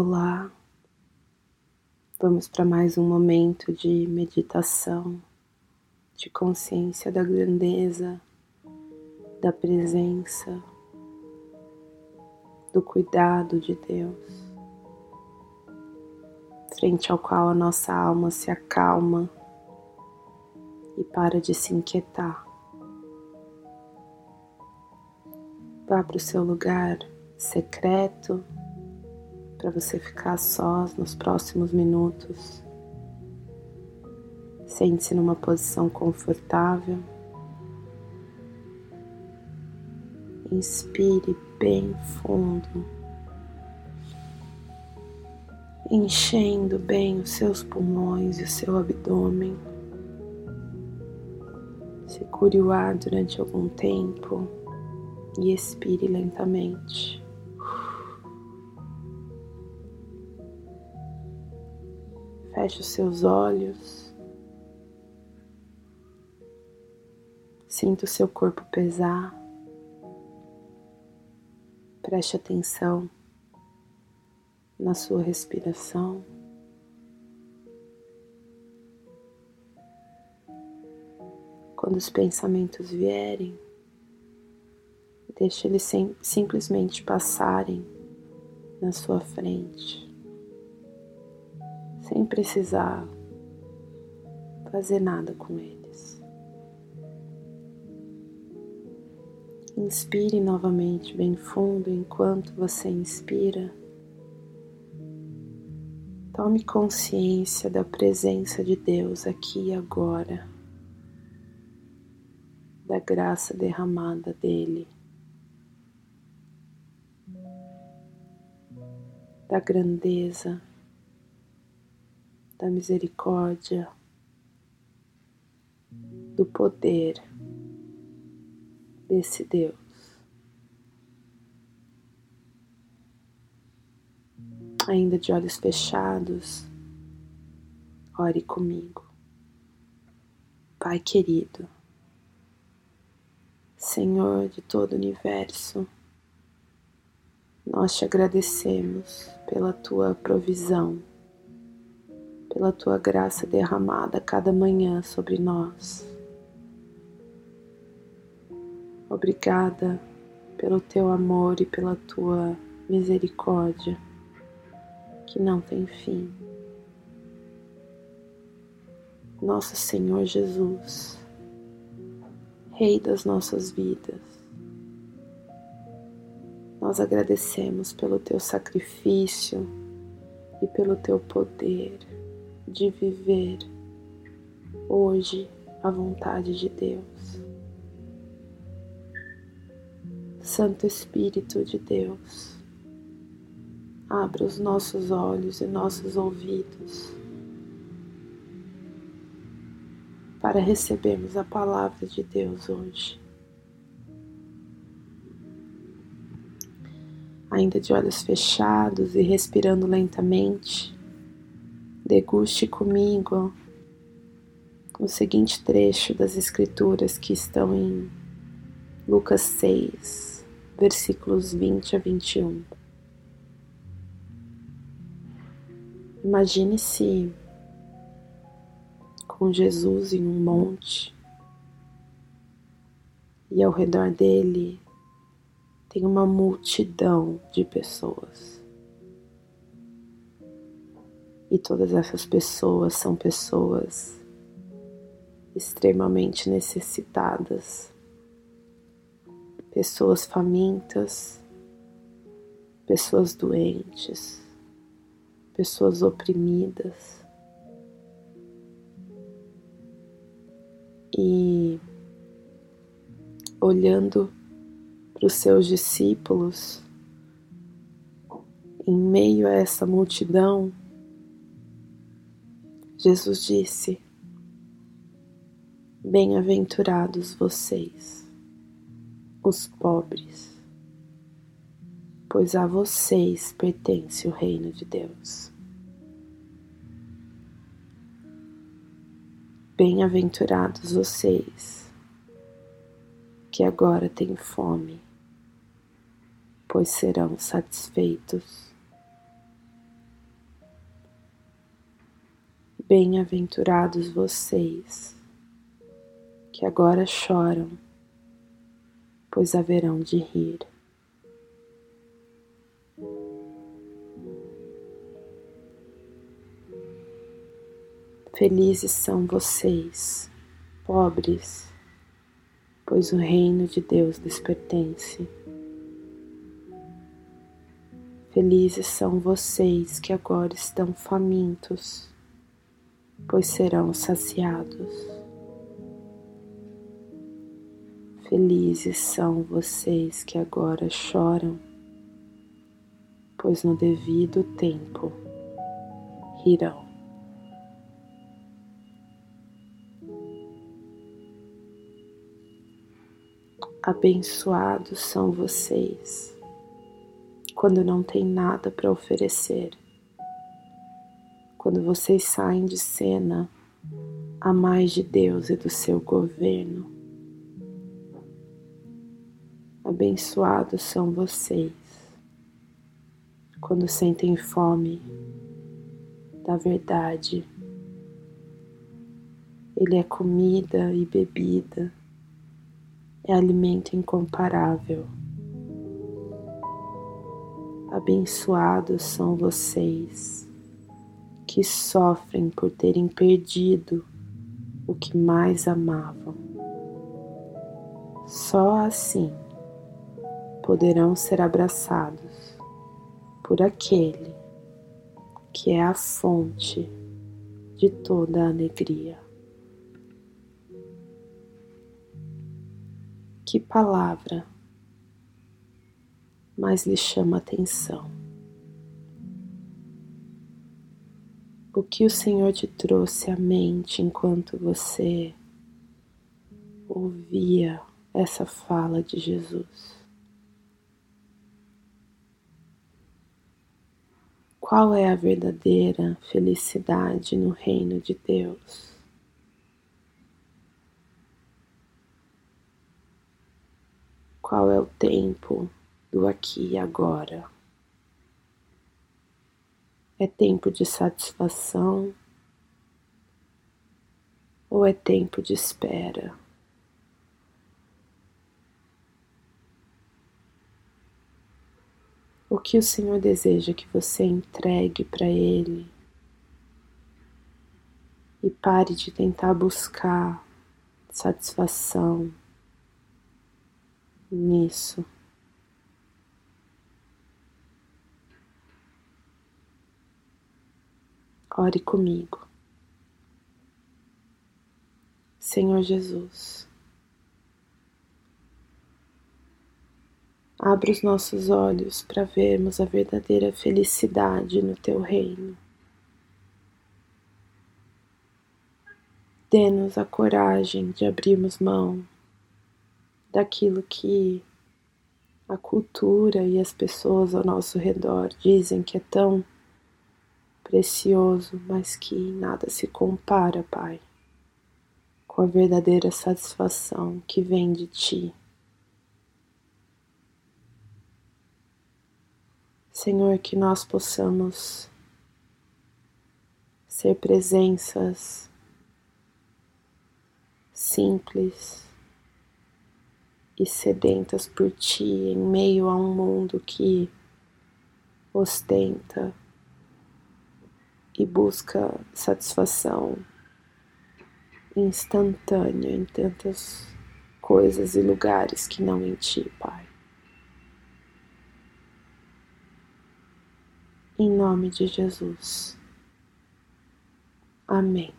Olá, vamos para mais um momento de meditação, de consciência da grandeza, da presença, do cuidado de Deus, frente ao qual a nossa alma se acalma e para de se inquietar. Vá para o seu lugar secreto para você ficar sós nos próximos minutos. Sente-se numa posição confortável. Inspire bem fundo, enchendo bem os seus pulmões e o seu abdômen. Segure o ar durante algum tempo e expire lentamente. Feche os seus olhos. Sinta o seu corpo pesar. Preste atenção na sua respiração. Quando os pensamentos vierem, deixe eles sim, simplesmente passarem na sua frente sem precisar fazer nada com eles. Inspire novamente bem fundo enquanto você inspira. Tome consciência da presença de Deus aqui e agora, da graça derramada dele, da grandeza da misericórdia, do poder desse Deus. Ainda de olhos fechados, ore comigo. Pai querido, Senhor de todo o universo, nós te agradecemos pela tua provisão pela tua graça derramada cada manhã sobre nós. Obrigada pelo teu amor e pela tua misericórdia que não tem fim. Nosso Senhor Jesus, Rei das nossas vidas, nós agradecemos pelo teu sacrifício e pelo teu poder de viver hoje a vontade de Deus. Santo Espírito de Deus, abra os nossos olhos e nossos ouvidos para recebermos a palavra de Deus hoje. Ainda de olhos fechados e respirando lentamente, deguste comigo o seguinte trecho das Escrituras que estão em Lucas 6, versículos 20 a 21. Imagine-se com Jesus em um monte e ao redor dele tem uma multidão de pessoas. E todas essas pessoas são pessoas extremamente necessitadas, pessoas famintas, pessoas doentes, pessoas oprimidas. E olhando para os seus discípulos, em meio a essa multidão, Jesus disse: Bem-aventurados vocês, os pobres, pois a vocês pertence o reino de Deus. Bem-aventurados vocês que agora têm fome, pois serão satisfeitos. Bem-aventurados vocês que agora choram, pois haverão de rir. Felizes são vocês, pobres, pois o reino de Deus lhes pertence. Felizes são vocês que agora estão famintos, pois serão saciados. Felizes são vocês que agora choram, pois no devido tempo rirão. Abençoados são vocês quando não tem nada para oferecer, quando vocês saem de cena a mais de Deus e do seu governo. Abençoados são vocês quando sentem fome da verdade. Ele é comida e bebida é alimento incomparável. Abençoados são vocês que sofrem por terem perdido o que mais amavam. Só assim poderão ser abraçados por aquele que é a fonte de toda a alegria. Que palavra mais lhe chama atenção? O que o Senhor te trouxe à mente enquanto você ouvia essa fala de Jesus? Qual é a verdadeira felicidade no reino de Deus? Qual é o tempo do aqui e agora? É tempo de satisfação ou é tempo de espera? O que o Senhor deseja que você entregue para Ele e pare de tentar buscar satisfação nisso. Ore comigo. Senhor Jesus, abra os nossos olhos para vermos a verdadeira felicidade no Teu reino. Dê-nos a coragem de abrirmos mão daquilo que a cultura e as pessoas ao nosso redor dizem que é tão precioso, mas que nada se compara, Pai, com a verdadeira satisfação que vem de Ti. Senhor, que nós possamos ser presenças simples e sedentas por ti em meio a um mundo que ostenta e busca satisfação instantânea em tantas coisas e lugares que não em ti, Pai. Em nome de Jesus. Amém.